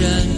imagine.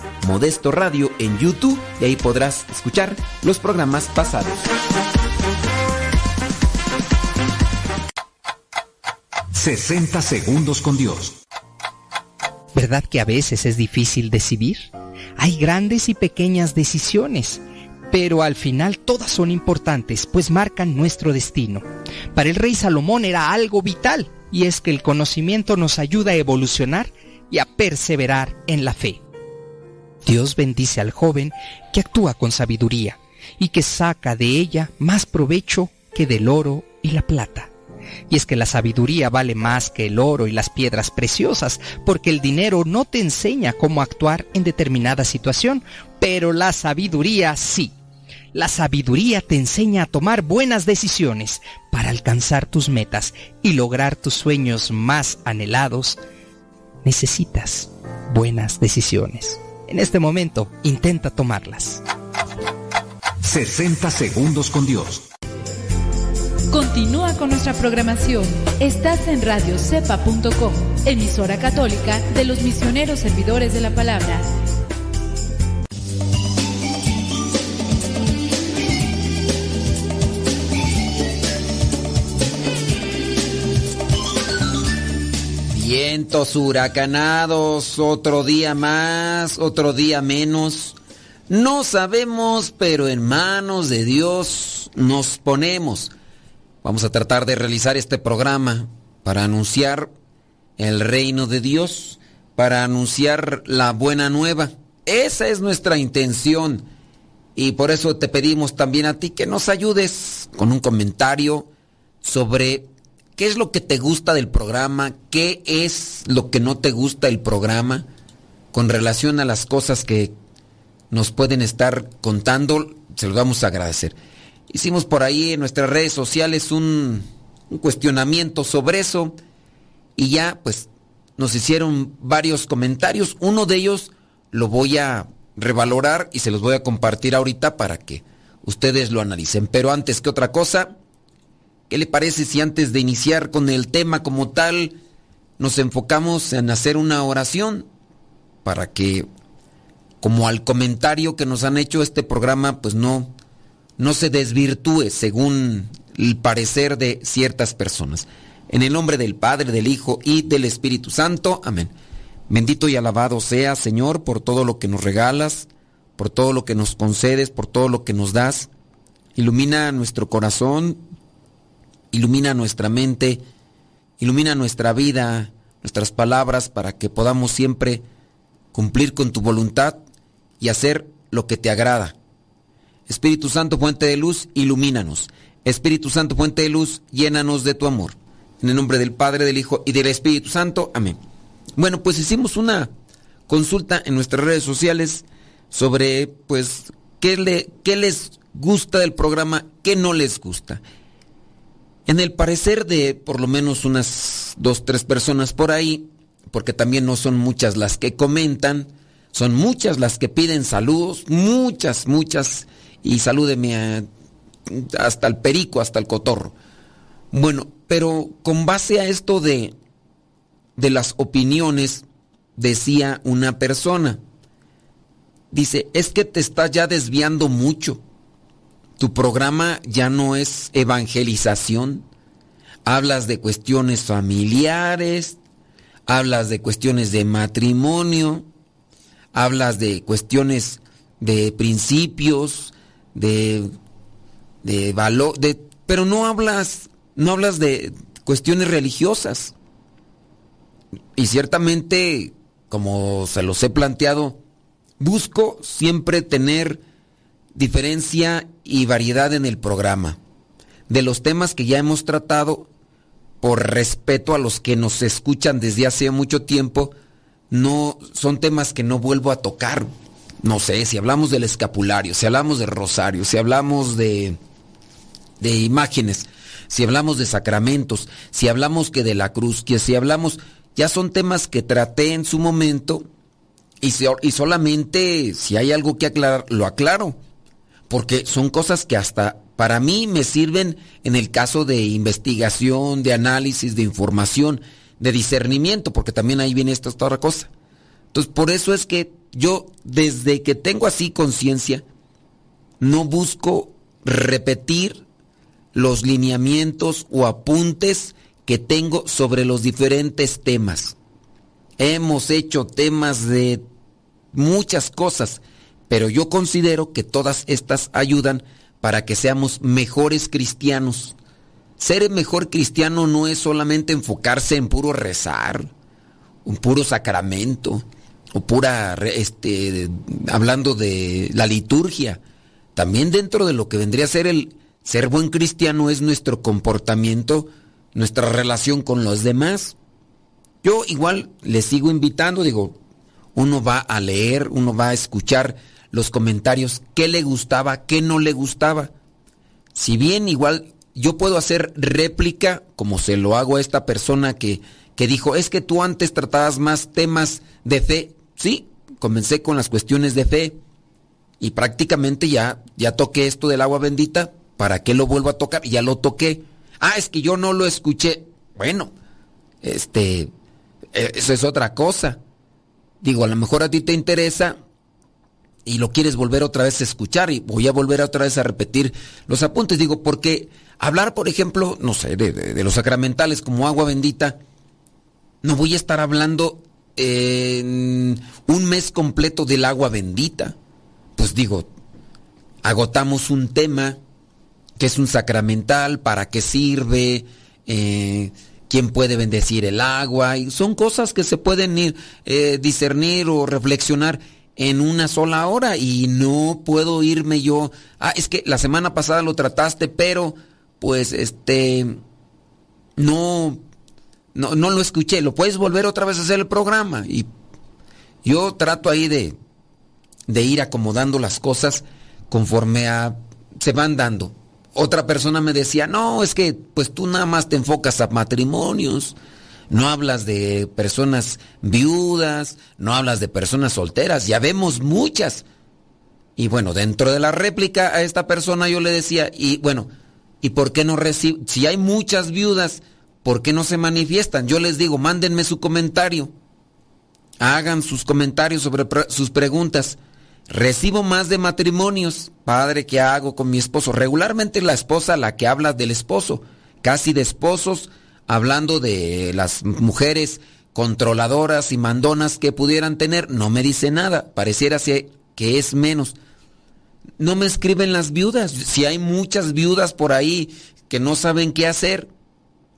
Modesto Radio en YouTube y ahí podrás escuchar los programas pasados. 60 segundos con Dios. ¿Verdad que a veces es difícil decidir? Hay grandes y pequeñas decisiones, pero al final todas son importantes, pues marcan nuestro destino. Para el rey Salomón era algo vital, y es que el conocimiento nos ayuda a evolucionar y a perseverar en la fe. Dios bendice al joven que actúa con sabiduría y que saca de ella más provecho que del oro y la plata. Y es que la sabiduría vale más que el oro y las piedras preciosas, porque el dinero no te enseña cómo actuar en determinada situación, pero la sabiduría sí. La sabiduría te enseña a tomar buenas decisiones para alcanzar tus metas y lograr tus sueños más anhelados. Necesitas buenas decisiones. En este momento, intenta tomarlas. 60 segundos con Dios. Continúa con nuestra programación. Estás en radiocepa.com, emisora católica de los misioneros servidores de la palabra. Vientos huracanados, otro día más, otro día menos. No sabemos, pero en manos de Dios nos ponemos. Vamos a tratar de realizar este programa para anunciar el reino de Dios, para anunciar la buena nueva. Esa es nuestra intención. Y por eso te pedimos también a ti que nos ayudes con un comentario sobre qué es lo que te gusta del programa, qué es lo que no te gusta del programa con relación a las cosas que nos pueden estar contando, se los vamos a agradecer. Hicimos por ahí en nuestras redes sociales un, un cuestionamiento sobre eso y ya pues nos hicieron varios comentarios. Uno de ellos lo voy a revalorar y se los voy a compartir ahorita para que ustedes lo analicen. Pero antes que otra cosa, ¿qué le parece si antes de iniciar con el tema como tal nos enfocamos en hacer una oración para que como al comentario que nos han hecho este programa, pues no, no se desvirtúe según el parecer de ciertas personas. En el nombre del Padre, del Hijo y del Espíritu Santo. Amén. Bendito y alabado sea, Señor, por todo lo que nos regalas, por todo lo que nos concedes, por todo lo que nos das. Ilumina nuestro corazón, ilumina nuestra mente, ilumina nuestra vida, nuestras palabras, para que podamos siempre cumplir con tu voluntad y hacer lo que te agrada. Espíritu Santo, fuente de luz, ilumínanos. Espíritu Santo, fuente de luz, llénanos de tu amor. En el nombre del Padre, del Hijo y del Espíritu Santo. Amén. Bueno, pues hicimos una consulta en nuestras redes sociales sobre, pues, qué, le, qué les gusta del programa, qué no les gusta. En el parecer de por lo menos unas dos, tres personas por ahí, porque también no son muchas las que comentan, son muchas las que piden saludos, muchas, muchas, y salúdeme hasta el perico, hasta el cotorro. Bueno, pero con base a esto de, de las opiniones, decía una persona, dice, es que te estás ya desviando mucho. Tu programa ya no es evangelización. Hablas de cuestiones familiares, hablas de cuestiones de matrimonio, hablas de cuestiones de principios, de, de valor, de, pero no hablas, no hablas de cuestiones religiosas. Y ciertamente, como se los he planteado, busco siempre tener diferencia y variedad en el programa. De los temas que ya hemos tratado, por respeto a los que nos escuchan desde hace mucho tiempo, no son temas que no vuelvo a tocar. No sé, si hablamos del escapulario, si hablamos de rosario, si hablamos de de imágenes, si hablamos de sacramentos, si hablamos que de la cruz, que si hablamos ya son temas que traté en su momento y, y solamente si hay algo que aclarar, lo aclaro, porque son cosas que hasta para mí me sirven en el caso de investigación, de análisis, de información, de discernimiento, porque también ahí viene esta otra cosa. Entonces, por eso es que yo, desde que tengo así conciencia, no busco repetir los lineamientos o apuntes que tengo sobre los diferentes temas. Hemos hecho temas de muchas cosas, pero yo considero que todas estas ayudan para que seamos mejores cristianos. Ser el mejor cristiano no es solamente enfocarse en puro rezar, un puro sacramento, o pura, este, hablando de la liturgia. También dentro de lo que vendría a ser el ser buen cristiano es nuestro comportamiento, nuestra relación con los demás. Yo igual le sigo invitando, digo, uno va a leer, uno va a escuchar los comentarios, qué le gustaba, qué no le gustaba. Si bien igual yo puedo hacer réplica, como se lo hago a esta persona que, que dijo, es que tú antes tratabas más temas de fe, sí, comencé con las cuestiones de fe y prácticamente ya, ya toqué esto del agua bendita. ¿Para qué lo vuelvo a tocar? Ya lo toqué. Ah, es que yo no lo escuché. Bueno, este, eh, eso es otra cosa. Digo, a lo mejor a ti te interesa y lo quieres volver otra vez a escuchar y voy a volver otra vez a repetir los apuntes. Digo, porque hablar, por ejemplo, no sé, de, los sacramentales como agua bendita, no voy a estar hablando en un mes completo del agua bendita. Pues digo, agotamos un tema que es un sacramental, para qué sirve, eh, quién puede bendecir el agua, y son cosas que se pueden ir, eh, discernir o reflexionar en una sola hora y no puedo irme yo. Ah, es que la semana pasada lo trataste, pero pues este no no, no lo escuché. Lo puedes volver otra vez a hacer el programa y yo trato ahí de de ir acomodando las cosas conforme a se van dando. Otra persona me decía, "No, es que pues tú nada más te enfocas a matrimonios." No hablas de personas viudas, no hablas de personas solteras, ya vemos muchas. Y bueno, dentro de la réplica a esta persona yo le decía, y bueno, ¿y por qué no recibe? Si hay muchas viudas, ¿por qué no se manifiestan? Yo les digo, mándenme su comentario. Hagan sus comentarios sobre sus preguntas. Recibo más de matrimonios, padre, ¿qué hago con mi esposo? Regularmente la esposa la que habla del esposo, casi de esposos hablando de las mujeres controladoras y mandonas que pudieran tener, no me dice nada, pareciera que es menos. No me escriben las viudas, si hay muchas viudas por ahí que no saben qué hacer,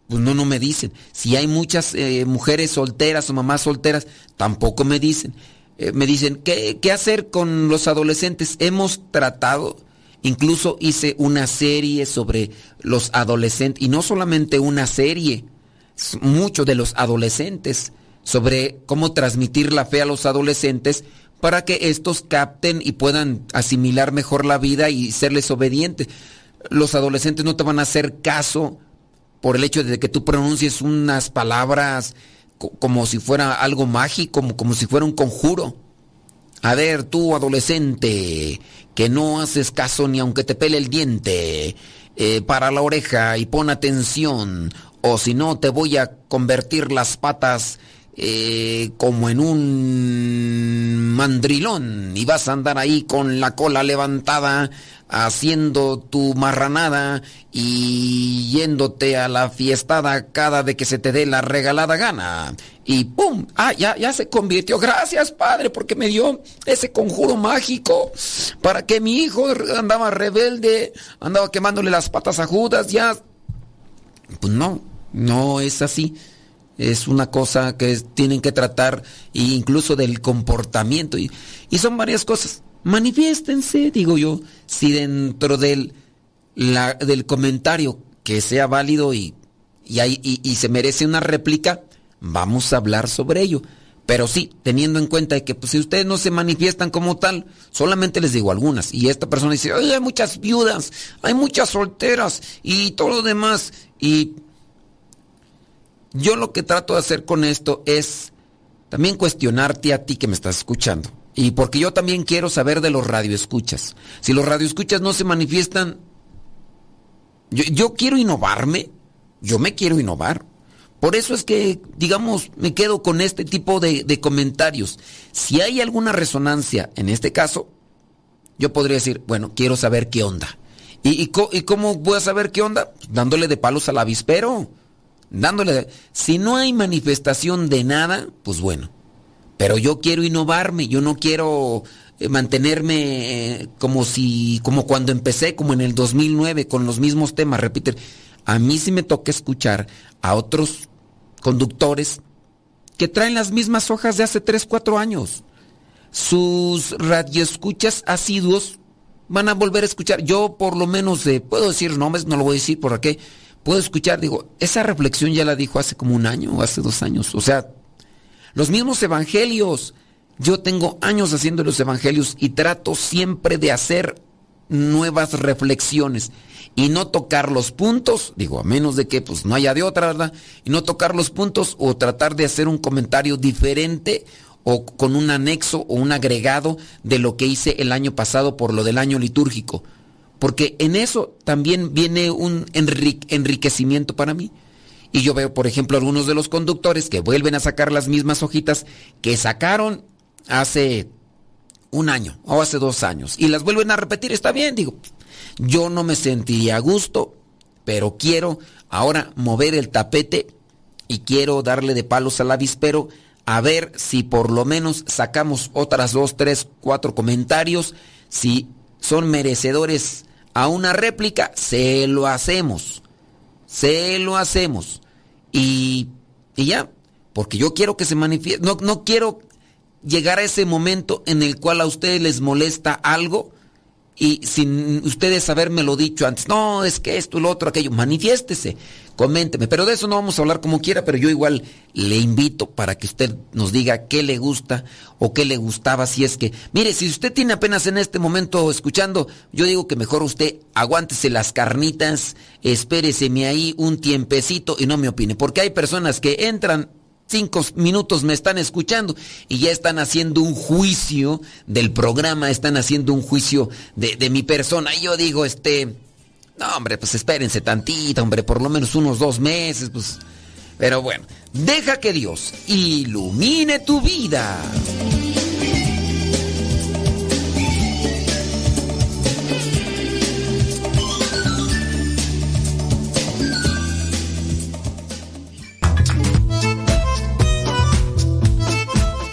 pues no, no me dicen. Si hay muchas eh, mujeres solteras o mamás solteras, tampoco me dicen. Eh, me dicen, ¿qué, ¿qué hacer con los adolescentes? Hemos tratado Incluso hice una serie sobre los adolescentes, y no solamente una serie, mucho de los adolescentes, sobre cómo transmitir la fe a los adolescentes para que estos capten y puedan asimilar mejor la vida y serles obedientes. Los adolescentes no te van a hacer caso por el hecho de que tú pronuncies unas palabras como si fuera algo mágico, como, como si fuera un conjuro. A ver, tú adolescente, que no haces caso ni aunque te pele el diente, eh, para la oreja y pon atención, o si no te voy a convertir las patas eh, como en un mandrilón y vas a andar ahí con la cola levantada haciendo tu marranada y yéndote a la fiestada cada de que se te dé la regalada gana. Y ¡pum! Ah, ya, ya se convirtió. Gracias, padre, porque me dio ese conjuro mágico para que mi hijo andaba rebelde, andaba quemándole las patas a Judas, ya. Pues no, no es así es una cosa que tienen que tratar incluso del comportamiento y, son varias cosas. Manifiéstense, digo yo, si dentro del, del comentario que sea válido y, y, y, se merece una réplica, vamos a hablar sobre ello. Pero sí, teniendo en cuenta que pues, si ustedes no se manifiestan como tal, solamente les digo algunas. Y esta persona dice, hay muchas viudas, hay muchas solteras y todo lo demás. Y yo lo que trato de hacer con esto es también cuestionarte a ti que me estás escuchando. Y porque yo también quiero saber de los radioescuchas. Si los radioescuchas no se manifiestan, yo, quiero innovarme, yo me quiero innovar. Por eso es que, digamos, me quedo con este tipo de, comentarios. Si hay alguna resonancia en este caso, yo podría decir, bueno, quiero saber qué onda. ¿Y, y cómo voy a saber qué onda? Dándole de palos al avispero dándole... Si no hay manifestación de nada, pues bueno. Pero yo quiero innovarme, yo no quiero eh, mantenerme eh, como si, como cuando empecé, como en el 2009, con los mismos temas, repite. A mí sí me toca escuchar a otros conductores que traen las mismas hojas de hace 3, 4 años. Sus radioescuchas asiduos van a volver a escuchar. Yo por lo menos eh, puedo decir nombres, no lo voy a decir por qué puedo escuchar, digo, esa reflexión ya la dijo hace como un año o hace dos años. O sea, los mismos evangelios. Yo tengo años haciendo los evangelios y trato siempre de hacer nuevas reflexiones y no tocar los puntos, digo, a menos de que pues no haya de otra, ¿verdad? Y no tocar los puntos o tratar de hacer un comentario diferente o con un anexo o un agregado de lo que hice el año pasado por lo del año litúrgico. Porque en eso también viene un enriquecimiento para mí. Y yo veo, por ejemplo, algunos de los conductores que vuelven a sacar las mismas hojitas que sacaron hace un año o hace dos años y las vuelven a repetir. Está bien, digo, yo no me sentiría a gusto, pero quiero ahora mover el tapete y quiero darle de palos al avispero a ver si por lo menos sacamos otras dos, tres, cuatro comentarios. Si son merecedores a una réplica, se lo hacemos. Se lo hacemos. Y, y ya, porque yo quiero que se manifieste. No, no quiero llegar a ese momento en el cual a ustedes les molesta algo y sin ustedes lo dicho antes, no, es que esto, lo otro, aquello, manifiéstese, coménteme, pero de eso no vamos a hablar como quiera, pero yo igual le invito para que usted nos diga qué le gusta o qué le gustaba, si es que, mire, si usted tiene apenas en este momento escuchando, yo digo que mejor usted aguántese las carnitas, espéreseme ahí un tiempecito y no me opine, porque hay personas que entran cinco minutos me están escuchando y ya están haciendo un juicio del programa, están haciendo un juicio de, mi persona. Y yo digo, este, no, hombre, pues espérense tantito, hombre, por lo menos unos dos meses, pues. Pero bueno, deja que Dios ilumine tu vida.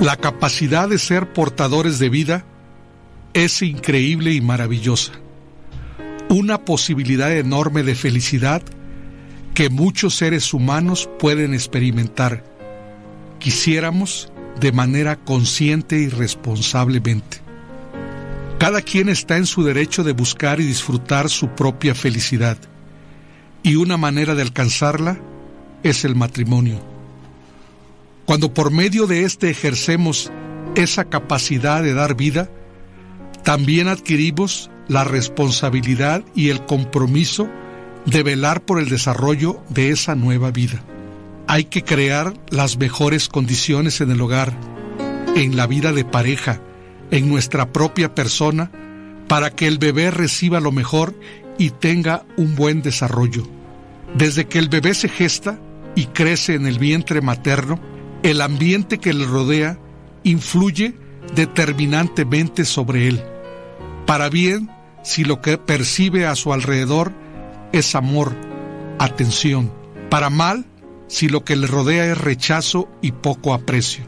La capacidad de ser portadores de vida es increíble y maravillosa. Una posibilidad enorme de felicidad que muchos seres humanos pueden experimentar. Quisiéramos de manera consciente y responsablemente. Cada quien está en su derecho de buscar y disfrutar su propia felicidad, y una manera de alcanzarla es el matrimonio. Cuando por medio de éste ejercemos esa capacidad de dar vida, también adquirimos la responsabilidad y el compromiso de velar por el desarrollo de esa nueva vida. Hay que crear las mejores condiciones en el hogar, en la vida de pareja, en nuestra propia persona, para que el bebé reciba lo mejor y tenga un buen desarrollo. Desde que el bebé se gesta y crece en el vientre materno, el ambiente que le rodea influye determinantemente sobre él. Para bien, si lo que percibe a su alrededor es amor, atención. Para mal, si lo que le rodea es rechazo y poco aprecio.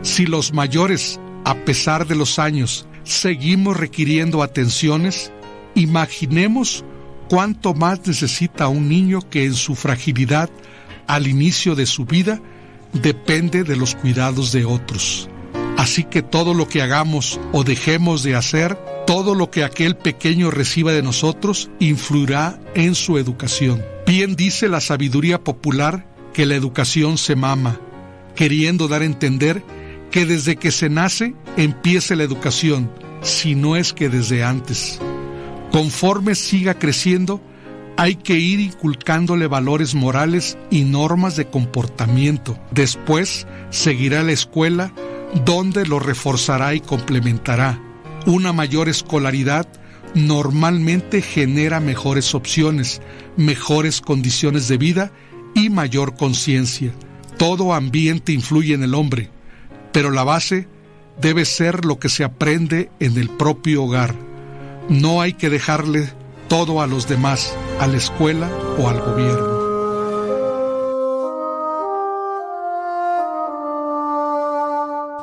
Si los mayores, a pesar de los años, seguimos requiriendo atenciones, imaginemos cuánto más necesita un niño que en su fragilidad, al inicio de su vida, depende de los cuidados de otros. Así que todo lo que hagamos o dejemos de hacer, todo lo que aquel pequeño reciba de nosotros, influirá en su educación. Bien dice la sabiduría popular que la educación se mama, queriendo dar a entender que desde que se nace empiece la educación, si no es que desde antes. Conforme siga creciendo, hay que ir inculcándole valores morales y normas de comportamiento. Después seguirá la escuela donde lo reforzará y complementará. Una mayor escolaridad normalmente genera mejores opciones, mejores condiciones de vida y mayor conciencia. Todo ambiente influye en el hombre, pero la base debe ser lo que se aprende en el propio hogar. No hay que dejarle todo a los demás, a la escuela o al gobierno.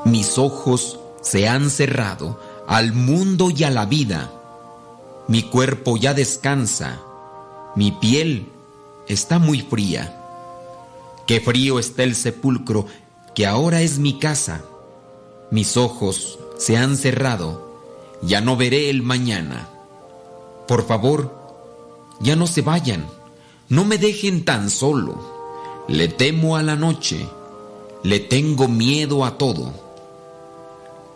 Mis ojos se han cerrado al mundo y a la vida. Mi cuerpo ya descansa. Mi piel está muy fría. Qué frío está el sepulcro, que ahora es mi casa. Mis ojos se han cerrado, ya no veré el mañana. Por favor, ya no se vayan, no me dejen tan solo. Le temo a la noche, le tengo miedo a todo.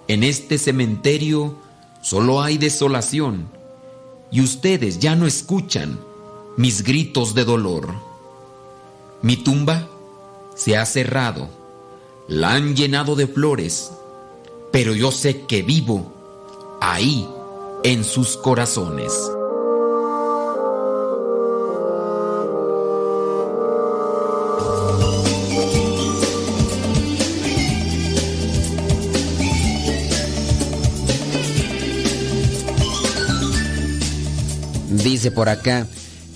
En este cementerio solo hay desolación y ustedes ya no escuchan mis gritos de dolor. Mi tumba se ha cerrado, la han llenado de flores, pero yo sé que vivo ahí en sus corazones. Por acá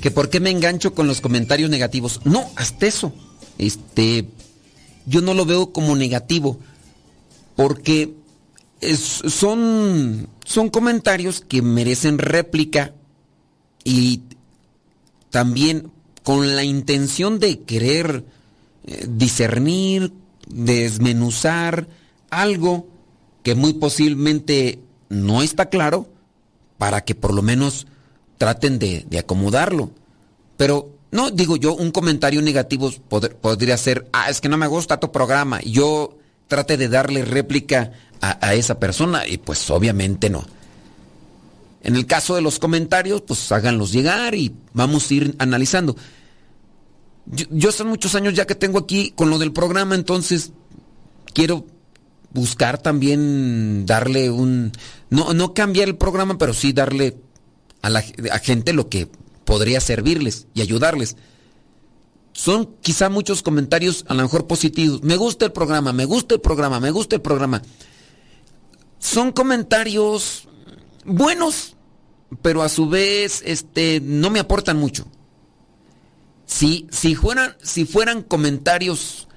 que por qué me engancho con los comentarios negativos. No, hasta eso. Este, yo no lo veo como negativo, porque son, son comentarios que merecen réplica y también con la intención de querer eh, discernir, desmenuzar algo que muy posiblemente no está claro, para que por lo menos traten de, de acomodarlo. Pero no, digo yo, un comentario negativo podría ser, ah, es que no me gusta tu programa. Yo trate de darle réplica a, esa persona y pues obviamente no. En el caso de los comentarios, pues háganlos llegar y vamos a ir analizando. Yo, yo son muchos años ya que tengo aquí con lo del programa, entonces quiero buscar también darle un... No, no cambiar el programa, pero sí darle a la gente lo que podría servirles y ayudarles. Son quizá muchos comentarios a lo mejor positivos. Me gusta el programa, me gusta el programa, me gusta el programa. Son comentarios buenos, pero a su vez este, no me aportan mucho. Si, si, fueran, si fueran comentarios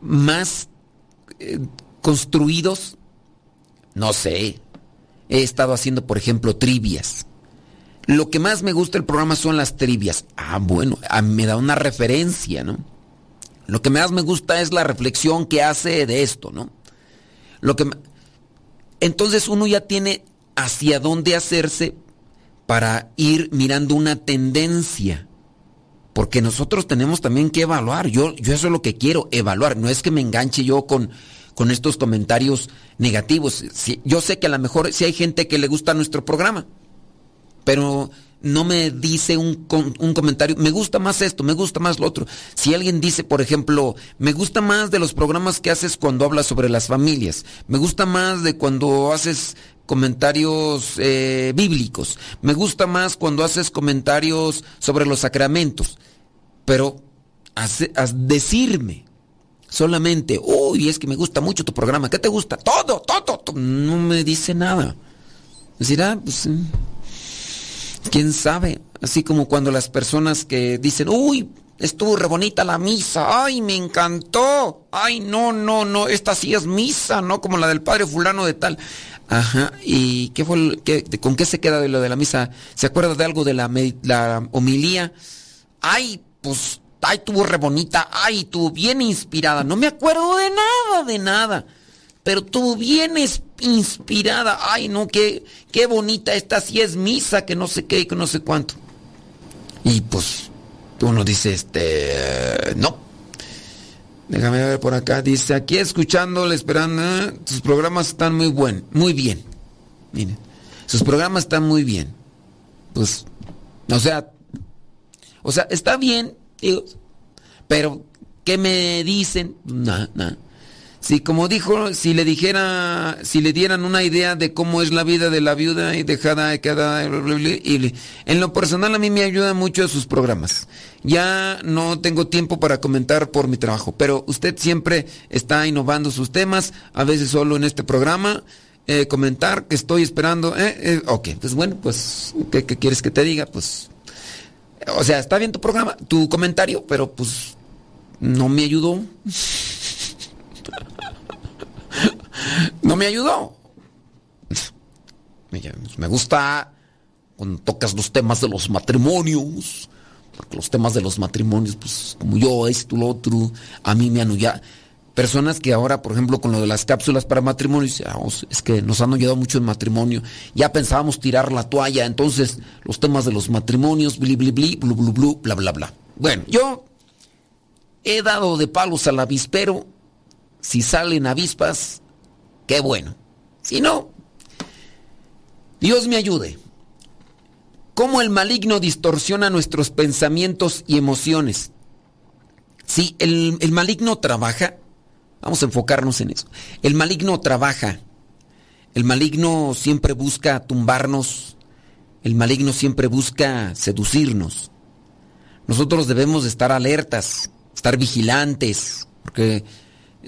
más eh, construidos, no sé. He estado haciendo, por ejemplo, trivias. Lo que más me gusta del programa son las trivias. Ah, bueno, me da una referencia, ¿no? Lo que más me gusta es la reflexión que hace de esto, ¿no? Lo que entonces uno ya tiene hacia dónde hacerse para ir mirando una tendencia. Porque nosotros tenemos también que evaluar. Yo, yo eso es lo que quiero, evaluar. No es que me enganche yo con, con estos comentarios negativos. yo sé que a lo mejor si hay gente que le gusta nuestro programa pero no me dice un, un, comentario, me gusta más esto, me gusta más lo otro. Si alguien dice, por ejemplo, me gusta más de los programas que haces cuando hablas sobre las familias, me gusta más de cuando haces comentarios eh, bíblicos, me gusta más cuando haces comentarios sobre los sacramentos, pero decirme solamente, uy, es que me gusta mucho tu programa, ¿qué te gusta? Todo, todo, todo. no me dice nada. Decirá, ah, pues mm, quién sabe, así como cuando las personas que dicen, uy, estuvo re bonita la misa, ay, me encantó, ay, no, no, no, esta sí es misa, no como la del padre fulano de tal. Ajá, ¿y qué fue, con qué se queda de lo de la misa? ¿Se acuerda de algo de la, la homilía? Ay, pues, ay, tuvo re bonita, ay, tuvo bien inspirada, no me acuerdo de nada, de nada pero tú vienes inspirada. Ay, no, qué, qué bonita esta, si es misa, que no sé qué, que no sé cuánto. Y pues uno dice, este, no. Déjame ver por acá. Dice, aquí escuchándole, esperando, ¿eh? sus programas están muy buenos, muy bien. Miren, sus programas están muy bien. Pues, o sea, o sea, está bien, pero ¿qué me dicen? Nada, nada. Si como dijo, si le dijera, si le dieran una idea de cómo es la vida de la viuda y dejada cada en lo personal a mí me ayuda mucho sus programas. Ya no tengo tiempo para comentar por mi trabajo, pero usted siempre está innovando sus temas, a veces solo en este programa. Eh, comentar que estoy esperando. Eh, eh, ok, pues bueno, pues, ¿qué, ¿qué quieres que te diga? Pues, o sea, está bien tu programa, tu comentario, pero pues no me ayudó. No me ayudó. Me gusta cuando tocas los temas de los matrimonios. Porque los temas de los matrimonios, pues como yo, esto, lo otro, a mí me han ya Personas que ahora, por ejemplo, con lo de las cápsulas para matrimonio, es que nos han ayudado mucho en matrimonio. Ya pensábamos tirar la toalla, entonces los temas de los matrimonios, bli, bli, bli, blu, blu, blu, bla, bla, bla. Bueno, yo he dado de palos al avispero. Si salen avispas, qué bueno. Si no, Dios me ayude. ¿Cómo el maligno distorsiona nuestros pensamientos y emociones? Si el, el maligno trabaja Vamos a enfocarnos en eso. El maligno trabaja. El maligno siempre busca tumbarnos. El maligno siempre busca seducirnos. Nosotros debemos estar alertas, estar vigilantes, porque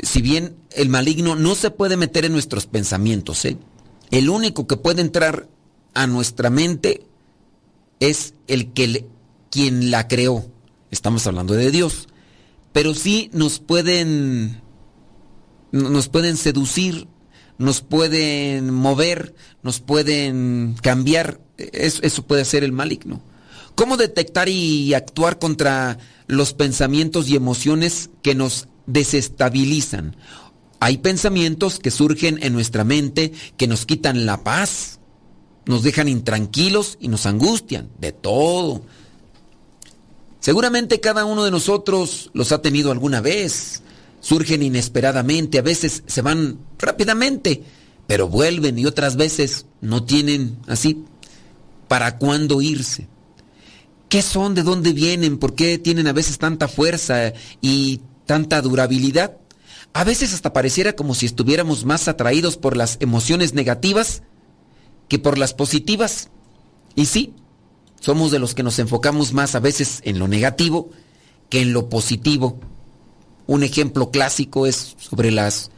si bien el maligno no se puede meter en nuestros pensamientos, ¿eh? el único que puede entrar a nuestra mente es el que quien la creó. Estamos hablando de Dios. Pero sí nos pueden nos pueden seducir, nos pueden mover, nos pueden cambiar. Eso, eso, puede ser el maligno. ¿Cómo detectar y actuar contra los pensamientos y emociones que nos desestabilizan? Hay pensamientos que surgen en nuestra mente que nos quitan la paz, nos dejan intranquilos y nos angustian, de todo. Seguramente cada uno de nosotros los ha tenido alguna vez surgen inesperadamente, a veces se van rápidamente, pero vuelven y otras veces no tienen así para cuándo irse. ¿Qué son? ¿De dónde vienen? ¿Por qué tienen a veces tanta fuerza y tanta durabilidad? A veces hasta pareciera como si estuviéramos más atraídos por las emociones negativas que por las positivas. Y sí, somos de los que nos enfocamos más a veces en lo negativo que en lo positivo. Un ejemplo clásico es sobre las,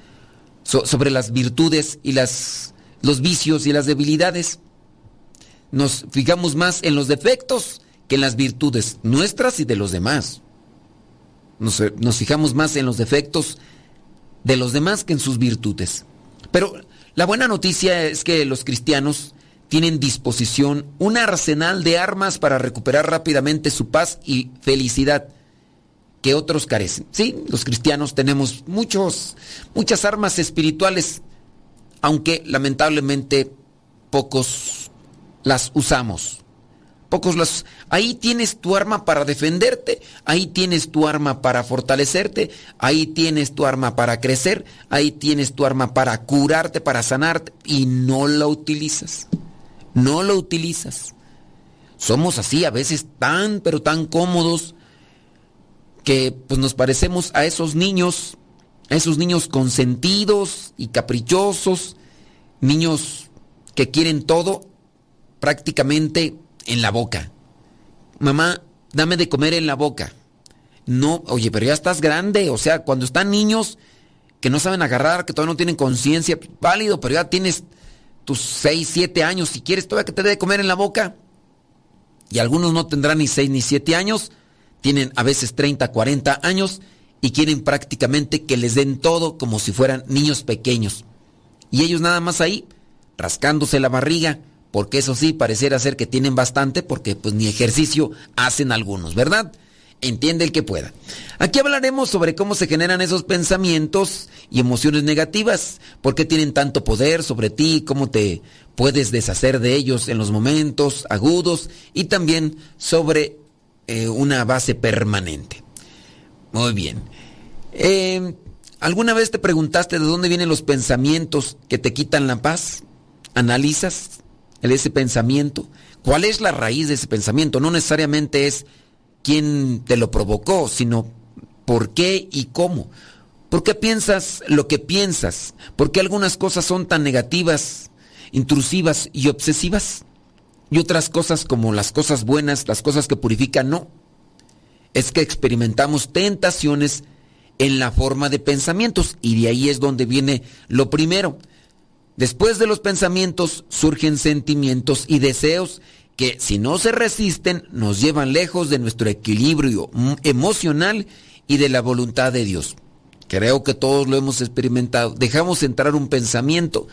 sobre las virtudes y las, los vicios y las debilidades. Nos fijamos más en los defectos que en las virtudes nuestras y de los demás. Nos, nos fijamos más en los defectos de los demás que en sus virtudes. Pero la buena noticia es que los cristianos tienen disposición un arsenal de armas para recuperar rápidamente su paz y felicidad que otros carecen. Sí, los cristianos tenemos muchos, muchas armas espirituales, aunque lamentablemente pocos las usamos. Pocos las... Ahí tienes tu arma para defenderte, ahí tienes tu arma para fortalecerte, ahí tienes tu arma para crecer, ahí tienes tu arma para curarte, para sanarte, y no la utilizas. No la utilizas. Somos así a veces tan, pero tan cómodos que pues nos parecemos a esos niños, a esos niños consentidos y caprichosos, niños que quieren todo prácticamente en la boca. Mamá, dame de comer en la boca. No, oye, pero ya estás grande, o sea, cuando están niños que no saben agarrar, que todavía no tienen conciencia, válido, pero ya tienes tus 6, 7 años, si quieres todavía que te dé de comer en la boca. Y algunos no tendrán ni 6 ni 7 años, tienen a veces 30, 40 años y quieren prácticamente que les den todo como si fueran niños pequeños. Y ellos nada más ahí, rascándose la barriga, porque eso sí, pareciera ser que tienen bastante, porque pues ni ejercicio hacen algunos, ¿verdad? Entiende el que pueda. Aquí hablaremos sobre cómo se generan esos pensamientos y emociones negativas, por qué tienen tanto poder sobre ti, cómo te puedes deshacer de ellos en los momentos agudos y también sobre eh, una base permanente. Muy bien. Eh, ¿Alguna vez te preguntaste de dónde vienen los pensamientos que te quitan la paz? ¿Analizas ese pensamiento? ¿Cuál es la raíz de ese pensamiento? No necesariamente es quién te lo provocó, sino por qué y cómo. ¿Por qué piensas lo que piensas? ¿Por qué algunas cosas son tan negativas, intrusivas y obsesivas? y otras cosas como las cosas buenas, las cosas que purifican, no. Es que experimentamos tentaciones en la forma de pensamientos y de ahí es donde viene lo primero. Después de los pensamientos surgen sentimientos y deseos que si no se resisten nos llevan lejos de nuestro equilibrio emocional y de la voluntad de Dios. Creo que todos lo hemos experimentado. Dejamos entrar un pensamiento,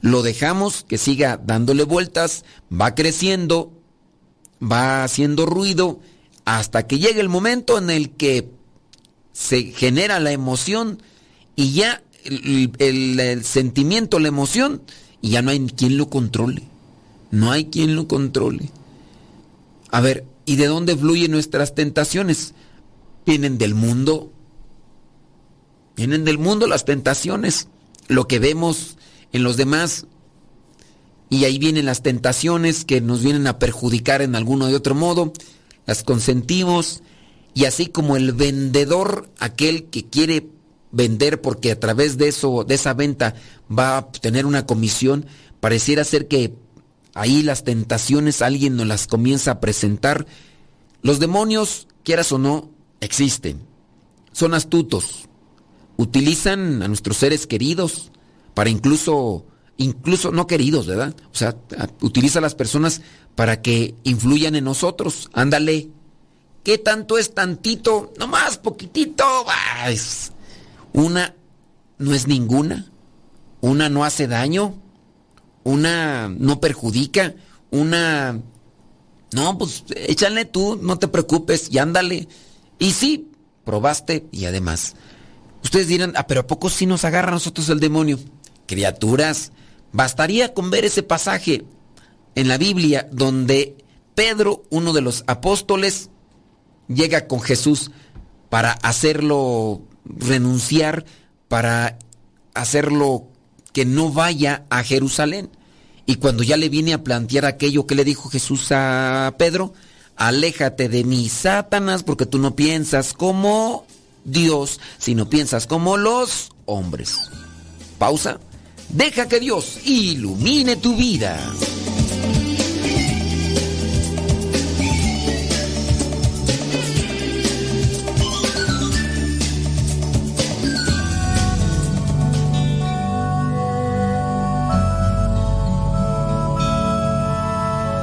lo dejamos que siga dándole vueltas, va creciendo, va haciendo ruido, hasta que llegue el momento en el que se genera la emoción y ya el, sentimiento, la emoción, y ya no hay quien lo controle. No hay quien lo controle. A ver, ¿y de dónde fluyen nuestras tentaciones? Vienen del mundo. Vienen del mundo las tentaciones. Lo que vemos en los demás. Y ahí vienen las tentaciones que nos vienen a perjudicar en alguno de otro modo. Las consentimos. Y así como el vendedor, aquel que quiere vender porque a través de eso, de esa venta, va a tener una comisión, pareciera ser que ahí las tentaciones alguien nos las comienza a presentar. Los demonios, quieras o no, existen. Son astutos. Utilizan a nuestros seres queridos para incluso, incluso no queridos, ¿verdad? O sea, utiliza a las personas para que influyan en nosotros. Ándale. ¿Qué tanto es tantito? No más, poquitito. Una no es ninguna. Una no hace daño. Una no perjudica. Una... No, pues échale tú, no te preocupes y ándale. Y sí, probaste y además. Ustedes dirán, ah, pero ¿a poco sí nos agarra a nosotros el demonio? Criaturas, bastaría con ver ese pasaje en la Biblia donde Pedro, uno de los apóstoles, llega con Jesús para hacerlo renunciar para hacerlo que no vaya a Jerusalén. Y cuando ya le viene a plantear aquello que le dijo Jesús a Pedro, aléjate de mí, Satanás, porque tú no piensas como Dios, sino piensas como los hombres. Pausa. Deja que Dios ilumine tu vida.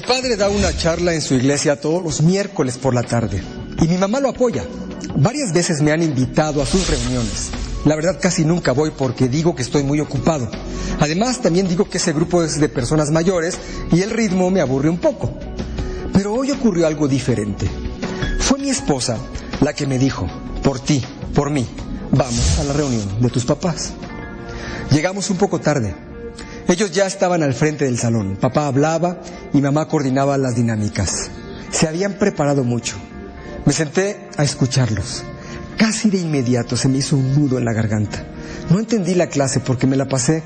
Padre da una charla en su iglesia todos los miércoles por la tarde y mi mamá lo apoya. Varias veces me han invitado a sus reuniones. La verdad casi nunca voy porque digo que estoy muy ocupado. Además también digo que ese grupo es de personas mayores y el ritmo me aburre un poco. Pero hoy ocurrió algo diferente. Fue mi esposa la que me dijo, por ti, por mí, vamos a la reunión de tus papás. Llegamos un poco tarde. Ellos ya estaban al frente del salón. Papá hablaba y mamá coordinaba las dinámicas. Se habían preparado mucho. Me senté a escucharlos. Casi de inmediato se me hizo un nudo en la garganta. No entendí la clase porque me la pasé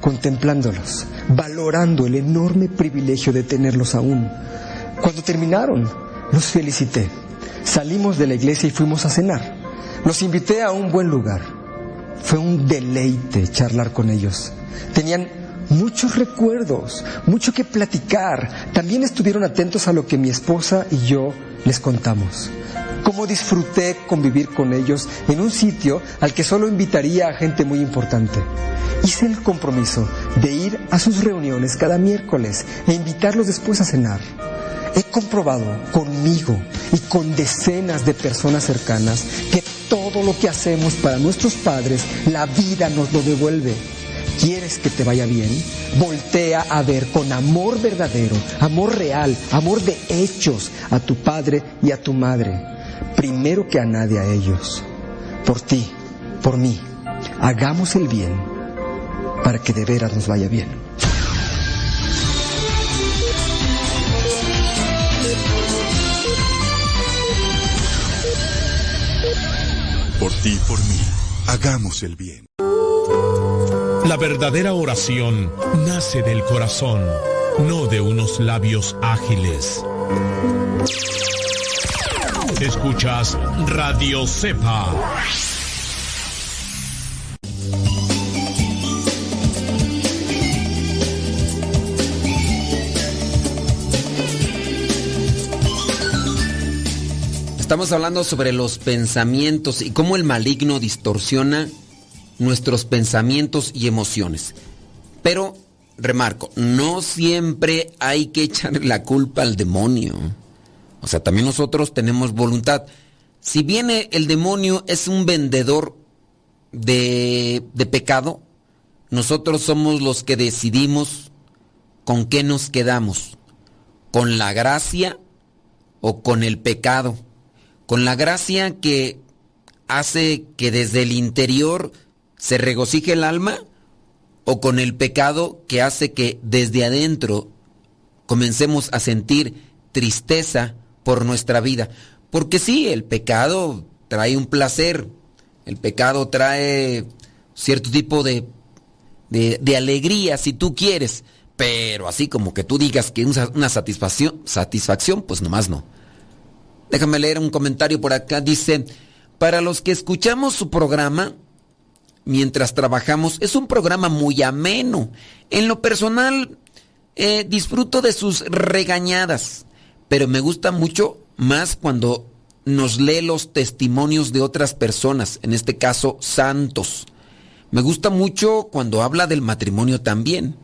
contemplándolos, valorando el enorme privilegio de tenerlos aún. Cuando terminaron, los felicité. Salimos de la iglesia y fuimos a cenar. Los invité a un buen lugar. Fue un deleite charlar con ellos. Tenían muchos recuerdos, mucho que platicar. También estuvieron atentos a lo que mi esposa y yo les contamos. Cómo disfruté convivir con ellos en un sitio al que solo invitaría a gente muy importante. Hice el compromiso de ir a sus reuniones cada miércoles e invitarlos después a cenar. He comprobado conmigo y con decenas de personas cercanas que todo lo que hacemos para nuestros padres, la vida nos lo devuelve. ¿Quieres que te vaya bien? Voltea a ver con amor verdadero, amor real, amor de hechos a tu padre y a tu madre. Primero que a nadie a ellos. Por ti, por mí. Hagamos el bien para que de veras nos vaya bien. Por ti, por mí, hagamos el bien. La verdadera oración nace del corazón, no de unos labios ágiles. Escuchas Radio Cepa. Estamos hablando sobre los pensamientos y cómo el maligno distorsiona nuestros pensamientos y emociones. Pero, remarco, no siempre hay que echarle la culpa al demonio. O sea, también nosotros tenemos voluntad. Si viene el demonio es un vendedor de, de pecado, nosotros somos los que decidimos con qué nos quedamos, con la gracia o con el pecado con la gracia que hace que desde el interior se regocije el alma o con el pecado que hace que desde adentro comencemos a sentir tristeza por nuestra vida. Porque sí, el pecado trae un placer, el pecado trae cierto tipo de, de, alegría si tú quieres, pero así como que tú digas que una satisfacción, satisfacción, pues nomás no. Déjame leer un comentario por acá. Dice, para los que escuchamos su programa mientras trabajamos, es un programa muy ameno. En lo personal, eh, disfruto de sus regañadas, pero me gusta mucho más cuando nos lee los testimonios de otras personas, en este caso santos. Me gusta mucho cuando habla del matrimonio también.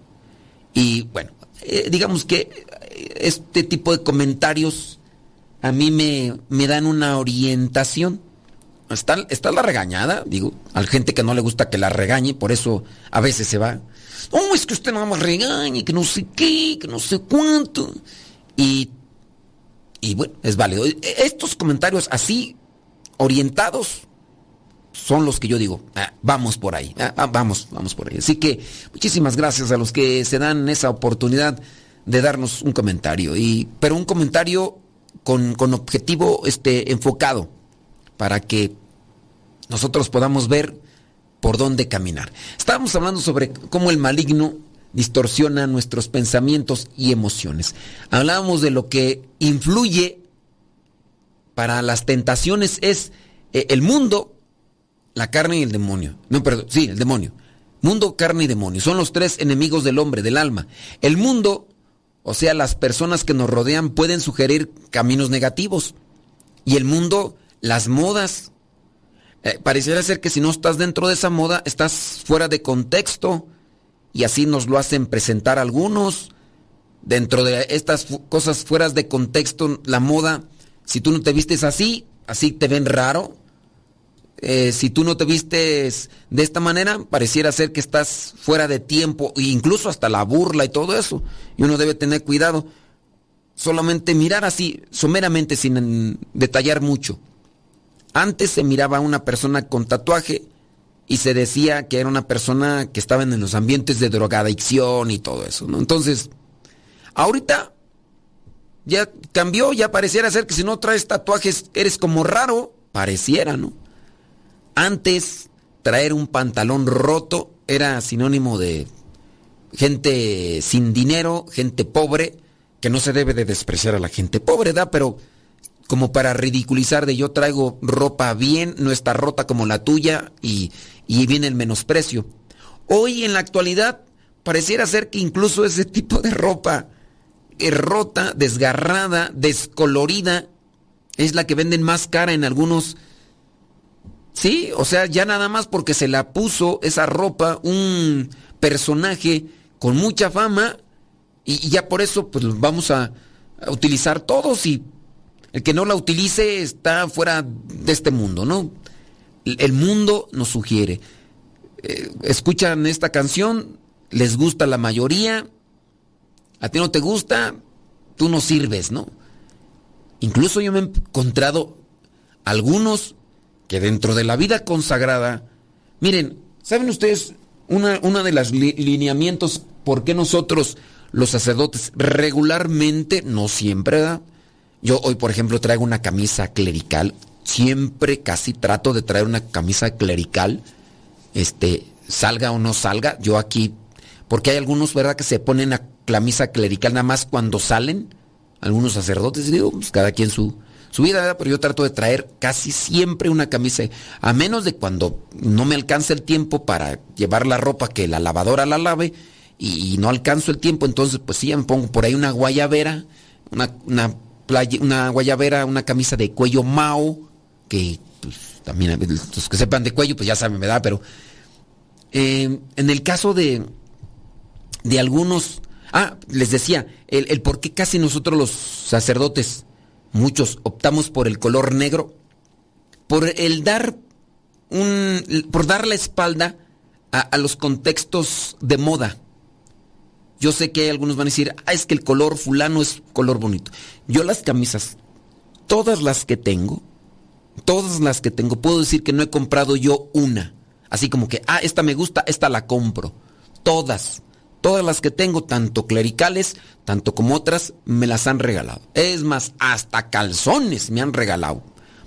Y bueno, eh, digamos que este tipo de comentarios a mí me, me dan una orientación. Está, está la regañada, digo, a la gente que no le gusta que la regañe, por eso a veces se va. Oh, es que usted nada más regañe, que no sé qué, que no sé cuánto. Y, y bueno, es válido. Estos comentarios así, orientados, son los que yo digo, ah, vamos por ahí, ah, ah, vamos, vamos por ahí. Así que muchísimas gracias a los que se dan esa oportunidad de darnos un comentario. Y, pero un comentario con, objetivo este, enfocado para que nosotros podamos ver por dónde caminar. Estábamos hablando sobre cómo el maligno distorsiona nuestros pensamientos y emociones. Hablábamos de lo que influye para las tentaciones es eh, el mundo, la carne y el demonio. No, perdón, sí, el demonio. Mundo, carne y demonio. Son los tres enemigos del hombre, del alma. El mundo o sea, las personas que nos rodean pueden sugerir caminos negativos. Y el mundo, las modas. Eh, pareciera ser que si no estás dentro de esa moda, estás fuera de contexto. Y así nos lo hacen presentar algunos. Dentro de estas cosas fuera de contexto, la moda, si tú no te vistes así, así te ven raro. Eh, si tú no te vistes de esta manera, pareciera ser que estás fuera de tiempo, e incluso hasta la burla y todo eso. Y uno debe tener cuidado. Solamente mirar así, someramente, sin detallar mucho. Antes se miraba a una persona con tatuaje y se decía que era una persona que estaba en los ambientes de drogadicción y todo eso, ¿no? Entonces, ahorita ya cambió, ya pareciera ser que si no traes tatuajes eres como raro, pareciera, ¿no? Antes, traer un pantalón roto era sinónimo de gente sin dinero, gente pobre, que no se debe de despreciar a la gente pobre, ¿da? Pero como para ridiculizar de yo traigo ropa bien, no está rota como la tuya y, y viene el menosprecio. Hoy en la actualidad pareciera ser que incluso ese tipo de ropa rota, desgarrada, descolorida, es la que venden más cara en algunos Sí, o sea, ya nada más porque se la puso esa ropa un personaje con mucha fama y, ya por eso pues vamos a utilizar todos y el que no la utilice está fuera de este mundo, ¿no? El mundo nos sugiere. Eh, escuchan esta canción, les gusta la mayoría, a ti no te gusta, tú no sirves, ¿no? Incluso yo me he encontrado algunos que dentro de la vida consagrada, miren, ¿saben ustedes una, una de las lineamientos por qué nosotros los sacerdotes regularmente, no siempre, ¿verdad? Yo hoy, por ejemplo, traigo una camisa clerical, siempre casi trato de traer una camisa clerical, este, salga o no salga, yo aquí, porque hay algunos, ¿verdad?, que se ponen a camisa clerical nada más cuando salen, algunos sacerdotes, digo, pues cada quien su, su vida, pero yo trato de traer casi siempre una camisa, a menos de cuando no me alcanza el tiempo para llevar la ropa que la lavadora la lave y, no alcanzo el tiempo, entonces pues sí, me pongo por ahí una guayabera, una, una guayabera, una camisa de cuello mao, que pues, también los que sepan de cuello pues ya saben, ¿verdad? Pero eh, en el caso de, de algunos Ah, les decía, el, por qué casi nosotros los sacerdotes, muchos, optamos por el color negro, por el dar un, por dar la espalda a, los contextos de moda. Yo sé que algunos van a decir, ah, es que el color fulano es color bonito. Yo las camisas, todas las que tengo, todas las que tengo, puedo decir que no he comprado yo una. Así como que, ah, esta me gusta, esta la compro. Todas. Todas las que tengo, tanto clericales, tanto como otras, me las han regalado. Es más, hasta calzones me han regalado.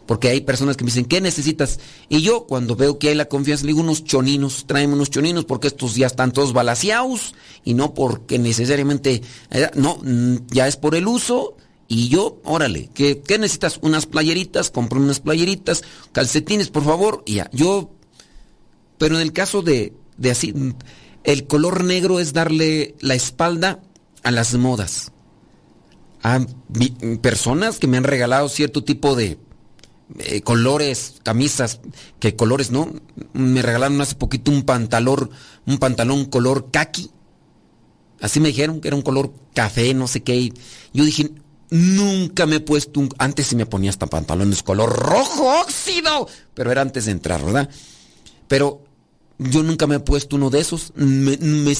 Porque hay personas que me dicen, ¿qué necesitas? Y yo, cuando veo que hay la confianza, le digo unos choninos, tráeme unos choninos, porque estos ya están todos balaseados y no porque necesariamente, eh, no, mm, ya es por el uso. Y yo, órale, ¿qué, ¿qué, necesitas? Unas playeritas, compro unas playeritas, calcetines, por favor, y ya. Yo, pero en el caso de, de así, el color negro es darle la espalda a las modas. A personas que me han regalado cierto tipo de eh, colores, camisas, que colores, ¿no? Me regalaron hace poquito un pantalón, un pantalón color kaki. Así me dijeron que era un color café, no sé qué. Yo dije, nunca me he puesto un... Antes sí me ponía hasta pantalones color rojo óxido, pero era antes de entrar, ¿verdad? Pero yo nunca me he puesto uno de esos. Me,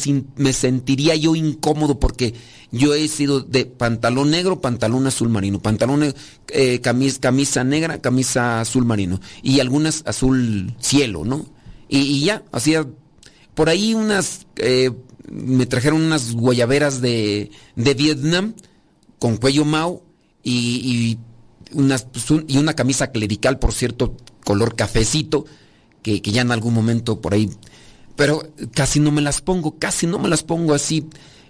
sentiría yo incómodo porque yo he sido de pantalón negro, pantalón azul marino, pantalón eh, camisa, negra, camisa azul marino y algunas azul cielo, ¿no? Y, ya, hacía por ahí unas, eh, me trajeron unas guayaberas de, de Vietnam con cuello mao y, y, pues, y una camisa clerical, por cierto, color cafecito que, ya en algún momento por ahí, pero casi no me las pongo, casi no me las pongo así.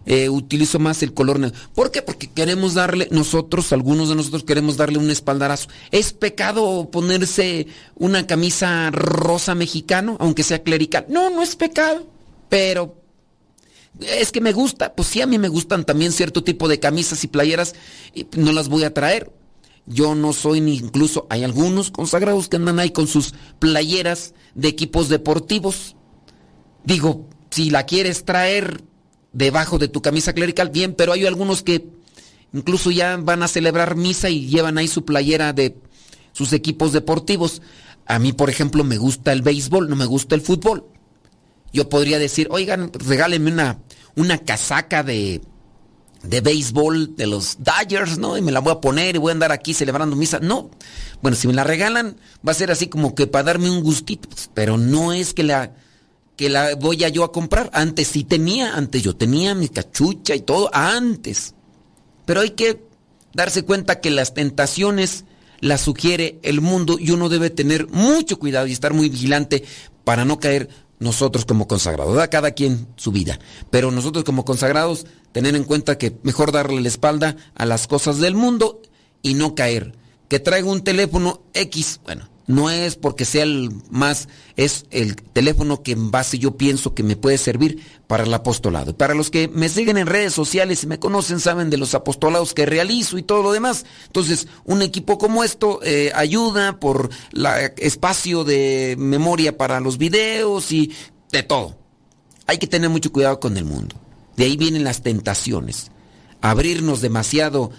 Eh, utilizo más el color negro. ¿Por qué? Porque queremos darle, nosotros, algunos de nosotros queremos darle un espaldarazo. ¿Es pecado ponerse una camisa rosa mexicano, aunque sea clerical? No, no es pecado. Pero es que me gusta, pues sí, a mí me gustan también cierto tipo de camisas y playeras, y no las voy a traer. Yo no soy ni incluso, hay algunos consagrados que andan ahí con sus playeras de equipos deportivos. Digo, si la quieres traer debajo de tu camisa clerical, bien, pero hay algunos que incluso ya van a celebrar misa y llevan ahí su playera de sus equipos deportivos. A mí, por ejemplo, me gusta el béisbol, no me gusta el fútbol. Yo podría decir, oigan, regálenme una, una casaca de, de béisbol de los Dodgers, ¿no? Y me la voy a poner y voy a andar aquí celebrando misa. No. Bueno, si me la regalan, va a ser así como que para darme un gustito. Pues, pero no es que la, que la voy a yo a comprar. Antes sí tenía, antes yo tenía mi cachucha y todo, antes. Pero hay que darse cuenta que las tentaciones las sugiere el mundo y uno debe tener mucho cuidado y estar muy vigilante para no caer nosotros como consagrados, da cada quien su vida, pero nosotros como consagrados tener en cuenta que mejor darle la espalda a las cosas del mundo y no caer. Que traiga un teléfono X, bueno, no es porque sea el más, es el teléfono que en base yo pienso que me puede servir para el apostolado. Para los que me siguen en redes sociales y me conocen, saben de los apostolados que realizo y todo lo demás. Entonces, un equipo como esto eh, ayuda por el espacio de memoria para los videos y de todo. Hay que tener mucho cuidado con el mundo. De ahí vienen las tentaciones. Abrirnos demasiado